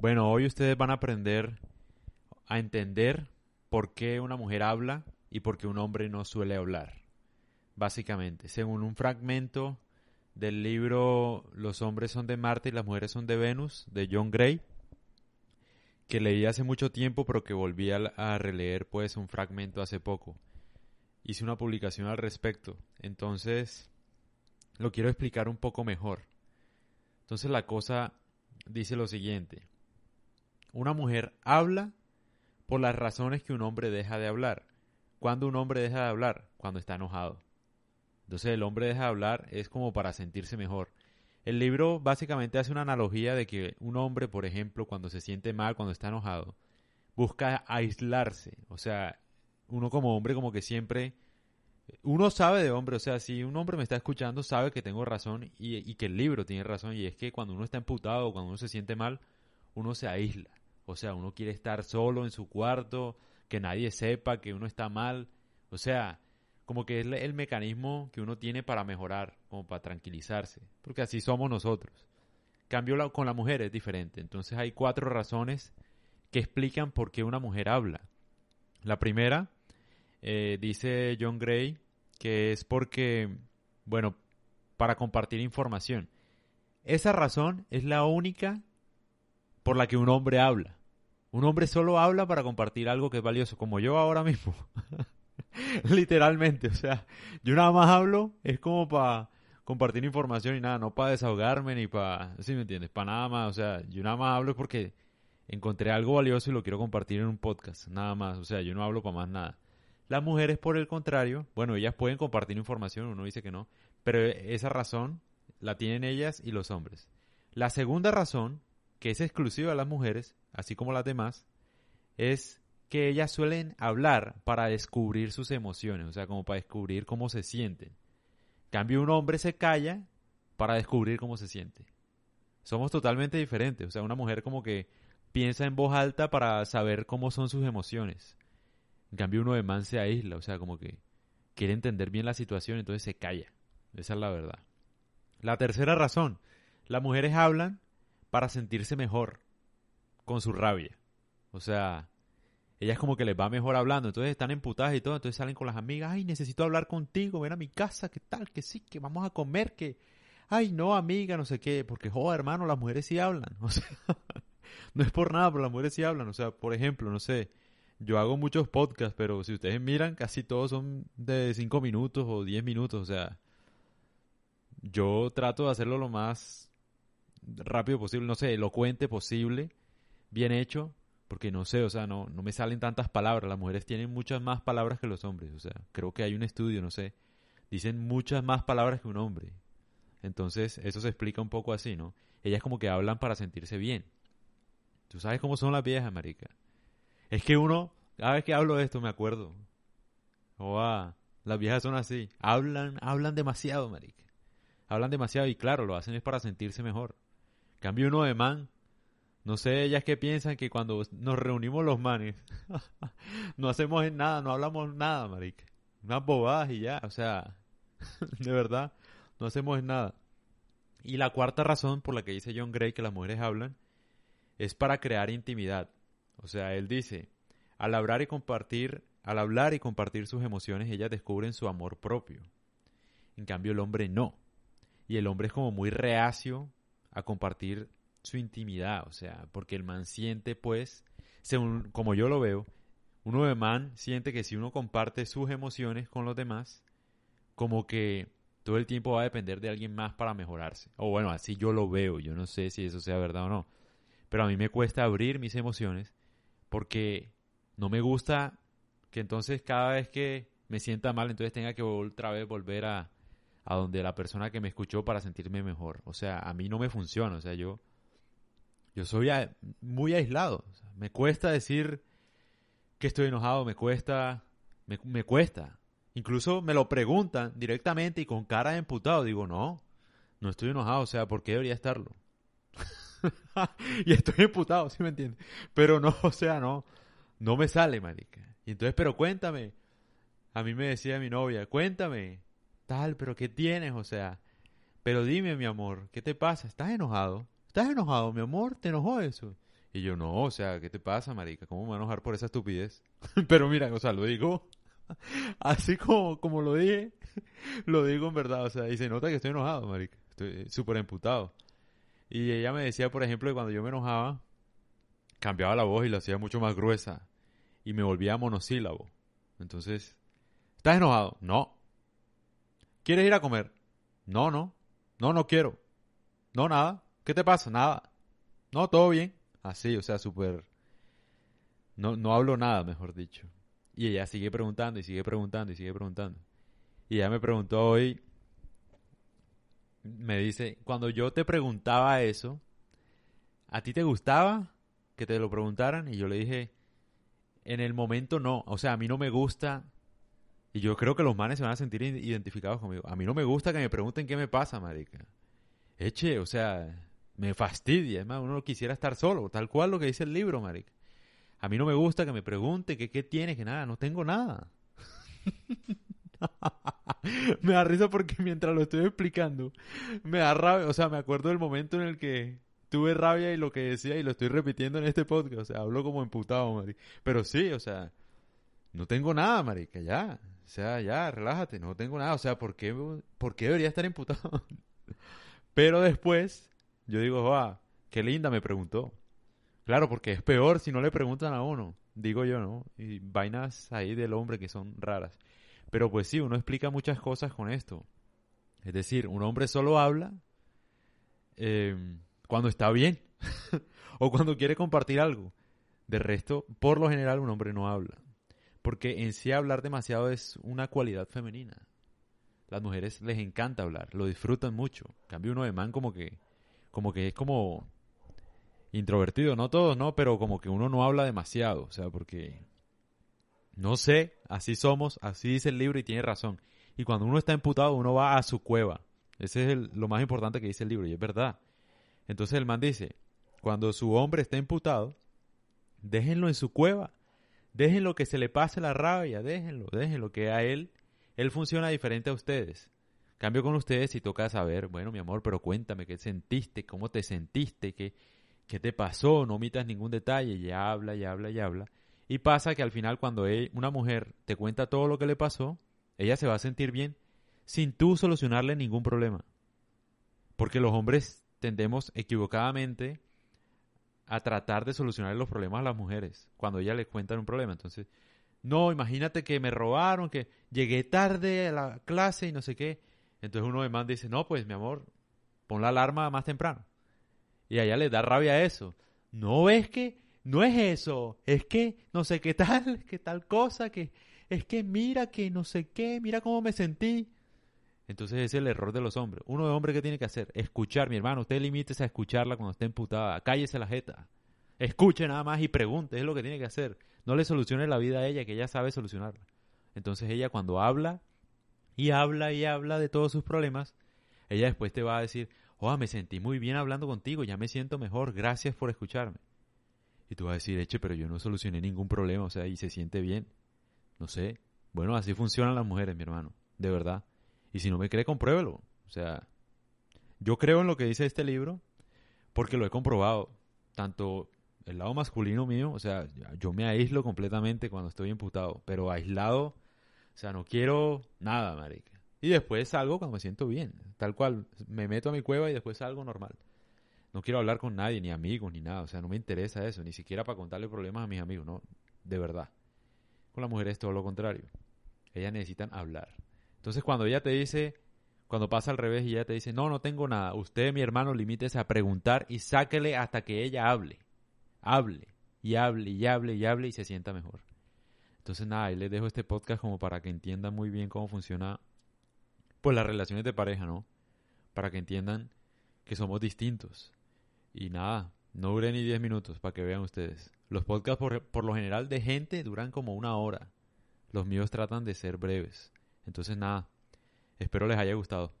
Bueno, hoy ustedes van a aprender a entender por qué una mujer habla y por qué un hombre no suele hablar. Básicamente, según un fragmento del libro Los hombres son de Marte y las mujeres son de Venus, de John Gray, que leí hace mucho tiempo, pero que volví a, releer pues un fragmento hace poco. Hice una publicación al respecto, entonces lo quiero explicar un poco mejor. Entonces la cosa dice lo siguiente. Una mujer habla por las razones que un hombre deja de hablar. ¿Cuándo un hombre deja de hablar? Cuando está enojado. Entonces el hombre deja de hablar es como para sentirse mejor. El libro básicamente hace una analogía de que un hombre, por ejemplo, cuando se siente mal, cuando está enojado, busca aislarse. O sea, uno como hombre como que siempre... Uno sabe de hombre, o sea, si un hombre me está escuchando, sabe que tengo razón y, y que el libro tiene razón. Y es que cuando uno está emputado, cuando uno se siente mal, uno se aísla. O sea, uno quiere estar solo en su cuarto, que nadie sepa que uno está mal. O sea, como que es el mecanismo que uno tiene para mejorar, como para tranquilizarse, porque así somos nosotros. Cambio con la mujer es diferente. Entonces hay cuatro razones que explican por qué una mujer habla. La primera, eh, dice John Gray, que es porque, bueno, para compartir información. Esa razón es la única por la que un hombre habla. Un hombre solo habla para compartir algo que es valioso, como yo ahora mismo. Literalmente, o sea, yo nada más hablo, es como para compartir información y nada, no para desahogarme ni para, ¿sí me entiendes? Para nada más, o sea, yo nada más hablo porque encontré algo valioso y lo quiero compartir en un podcast, nada más, o sea, yo no hablo para más nada. Las mujeres, por el contrario, bueno, ellas pueden compartir información, uno dice que no, pero esa razón la tienen ellas y los hombres. La segunda razón, que es exclusiva de las mujeres, así como las demás, es que ellas suelen hablar para descubrir sus emociones, o sea, como para descubrir cómo se sienten. cambio, un hombre se calla para descubrir cómo se siente. Somos totalmente diferentes, o sea, una mujer como que piensa en voz alta para saber cómo son sus emociones. En cambio, uno de man se aísla, o sea, como que quiere entender bien la situación, entonces se calla. Esa es la verdad. La tercera razón, las mujeres hablan para sentirse mejor con su rabia. O sea, ellas como que les va mejor hablando, entonces están emputadas y todo, entonces salen con las amigas, ay, necesito hablar contigo, ven a mi casa, qué tal, que sí, que vamos a comer, que, ay, no, amiga, no sé qué, porque, joder, hermano, las mujeres sí hablan, o sea, no es por nada, pero las mujeres sí hablan, o sea, por ejemplo, no sé, yo hago muchos podcasts, pero si ustedes miran, casi todos son de 5 minutos o 10 minutos, o sea, yo trato de hacerlo lo más rápido posible, no sé, elocuente posible, bien hecho, porque no sé, o sea, no, no me salen tantas palabras. Las mujeres tienen muchas más palabras que los hombres, o sea, creo que hay un estudio, no sé, dicen muchas más palabras que un hombre. Entonces, eso se explica un poco así, ¿no? Ellas como que hablan para sentirse bien. Tú sabes cómo son las viejas, marica. Es que uno, cada vez que hablo de esto me acuerdo. Oh, las viejas son así. Hablan, hablan demasiado, marica. Hablan demasiado y claro, lo hacen es para sentirse mejor. Cambio uno de man. No sé ellas qué piensan que cuando nos reunimos los manes no hacemos nada, no hablamos nada, marica. Unas bobadas y ya, o sea, de verdad, no hacemos nada. Y la cuarta razón por la que dice John Gray que las mujeres hablan es para crear intimidad. O sea, él dice, al hablar y compartir, al hablar y compartir sus emociones, ellas descubren su amor propio. En cambio, el hombre no. Y el hombre es como muy reacio a compartir su intimidad, o sea, porque el man siente pues, según como yo lo veo, uno de man siente que si uno comparte sus emociones con los demás, como que todo el tiempo va a depender de alguien más para mejorarse. O bueno, así yo lo veo, yo no sé si eso sea verdad o no. Pero a mí me cuesta abrir mis emociones porque no me gusta que entonces cada vez que me sienta mal, entonces tenga que otra vez volver a, a donde la persona que me escuchó para sentirme mejor. O sea, a mí no me funciona. O sea, yo, yo soy muy aislado. me cuesta decir que estoy enojado, me cuesta, me, me, cuesta. Incluso me lo preguntan directamente y con cara de emputado. Digo, no, no estoy enojado. O sea, ¿por qué debería estarlo? y estoy emputado, ¿sí me entiendes? Pero no, o sea, no, no me sale, marica. Y entonces, pero cuéntame. A mí me decía mi novia, cuéntame, tal, pero ¿qué tienes? O sea, pero dime, mi amor, ¿qué te pasa? ¿Estás enojado? ¿Estás enojado, mi amor? ¿Te enojó eso? Y yo, no, o sea, ¿qué te pasa, marica? ¿Cómo me voy a enojar por esa estupidez? Pero mira, o sea, lo digo así como, como lo dije, lo digo en verdad, o sea, y se nota que estoy enojado, marica. Estoy súper emputado. Y ella me decía, por ejemplo, que cuando yo me enojaba, cambiaba la voz y la hacía mucho más gruesa. Y me volvía monosílabo. Entonces, ¿estás enojado? No. ¿Quieres ir a comer? No, no. No, no quiero. No, nada. ¿Qué te pasa? Nada. No, todo bien. Así, o sea, súper... No, no hablo nada, mejor dicho. Y ella sigue preguntando y sigue preguntando y sigue preguntando. Y ella me preguntó hoy, me dice, cuando yo te preguntaba eso, ¿a ti te gustaba que te lo preguntaran? Y yo le dije, en el momento no. O sea, a mí no me gusta. Y yo creo que los manes se van a sentir identificados conmigo. A mí no me gusta que me pregunten qué me pasa, marica. Eche, o sea, me fastidia. Es más, uno quisiera estar solo, tal cual lo que dice el libro, marica. A mí no me gusta que me pregunte que qué tienes, que nada, no tengo nada. me da risa porque mientras lo estoy explicando, me da rabia, o sea, me acuerdo del momento en el que tuve rabia y lo que decía y lo estoy repitiendo en este podcast, o sea, hablo como emputado, marica. Pero sí, o sea, no tengo nada, marica, ya. O sea, ya, relájate, no tengo nada, o sea, ¿por qué, por qué debería estar imputado? Pero después yo digo, ah, qué linda me preguntó. Claro, porque es peor si no le preguntan a uno, digo yo, ¿no? Y vainas ahí del hombre que son raras. Pero pues sí, uno explica muchas cosas con esto. Es decir, un hombre solo habla eh, cuando está bien o cuando quiere compartir algo. De resto, por lo general, un hombre no habla. Porque en sí hablar demasiado es una cualidad femenina. Las mujeres les encanta hablar, lo disfrutan mucho. cambio uno de man como que como que es como introvertido, no todos, ¿no? Pero como que uno no habla demasiado, o sea, porque no sé, así somos, así dice el libro y tiene razón. Y cuando uno está imputado, uno va a su cueva. Ese es lo más importante que dice el libro y es verdad. Entonces el man dice, cuando su hombre está imputado, déjenlo en su cueva, déjenlo que se le pase la rabia, déjenlo, déjenlo que a él, él funciona diferente a ustedes. Cambio con ustedes y toca saber, bueno, mi amor, pero cuéntame qué sentiste, cómo te sentiste, qué, qué te pasó, no omitas ningún detalle, y habla, y habla, y habla. Y pasa que al final cuando una mujer te cuenta todo lo que le pasó, ella se va a sentir bien sin tú solucionarle ningún problema. Porque los hombres tendemos equivocadamente a tratar de solucionar los problemas a las mujeres cuando ellas les cuentan un problema. Entonces, no, imagínate que me robaron, que llegué tarde a la clase y no sé qué. Entonces uno de más dice, no, pues mi amor, pon la alarma más temprano. Y ella le da rabia eso. No ves que no es eso, es que no sé qué tal, qué tal cosa, que es que mira que no sé qué, mira cómo me sentí. Entonces ese es el error de los hombres. Uno de hombre, ¿qué tiene que hacer? Escuchar, mi hermano. Usted limítese a escucharla cuando esté emputada. Cállese la jeta. Escuche nada más y pregunte. Es lo que tiene que hacer. No le solucione la vida a ella, que ella sabe solucionarla. Entonces ella cuando habla, y habla y habla de todos sus problemas, ella después te va a decir, oh, me sentí muy bien hablando contigo, ya me siento mejor, gracias por escucharme. Y tú vas a decir, eche, pero yo no solucioné ningún problema, o sea, y se siente bien. No sé. Bueno, así funcionan las mujeres, mi hermano, de verdad. Y si no me cree, compruébelo. O sea, yo creo en lo que dice este libro porque lo he comprobado. Tanto el lado masculino mío, o sea, yo me aíslo completamente cuando estoy imputado, pero aislado sea, no quiero nada, marica. Y después salgo cuando me siento bien. Tal cual, me meto a mi cueva y después salgo normal. No quiero hablar con nadie, ni amigos, ni nada. O sea, no me interesa eso, ni siquiera para contarle problemas a mis amigos, no, de verdad. Con las mujeres es todo lo contrario. Ellas necesitan hablar. Entonces, cuando ella te dice, cuando pasa al revés y ella te dice, no, no tengo nada, usted, mi hermano, limítese a preguntar y sáquele hasta que ella hable. Hable, y hable, y hable, y hable, y se sienta mejor. Entonces nada, ahí les dejo este podcast como para que entiendan muy bien cómo funciona pues las relaciones de pareja, ¿no? Para que entiendan que somos distintos. Y nada, no dure ni 10 minutos para que vean ustedes. Los podcasts por, por lo general de gente duran como una hora. Los míos tratan de ser breves. Entonces nada, espero les haya gustado.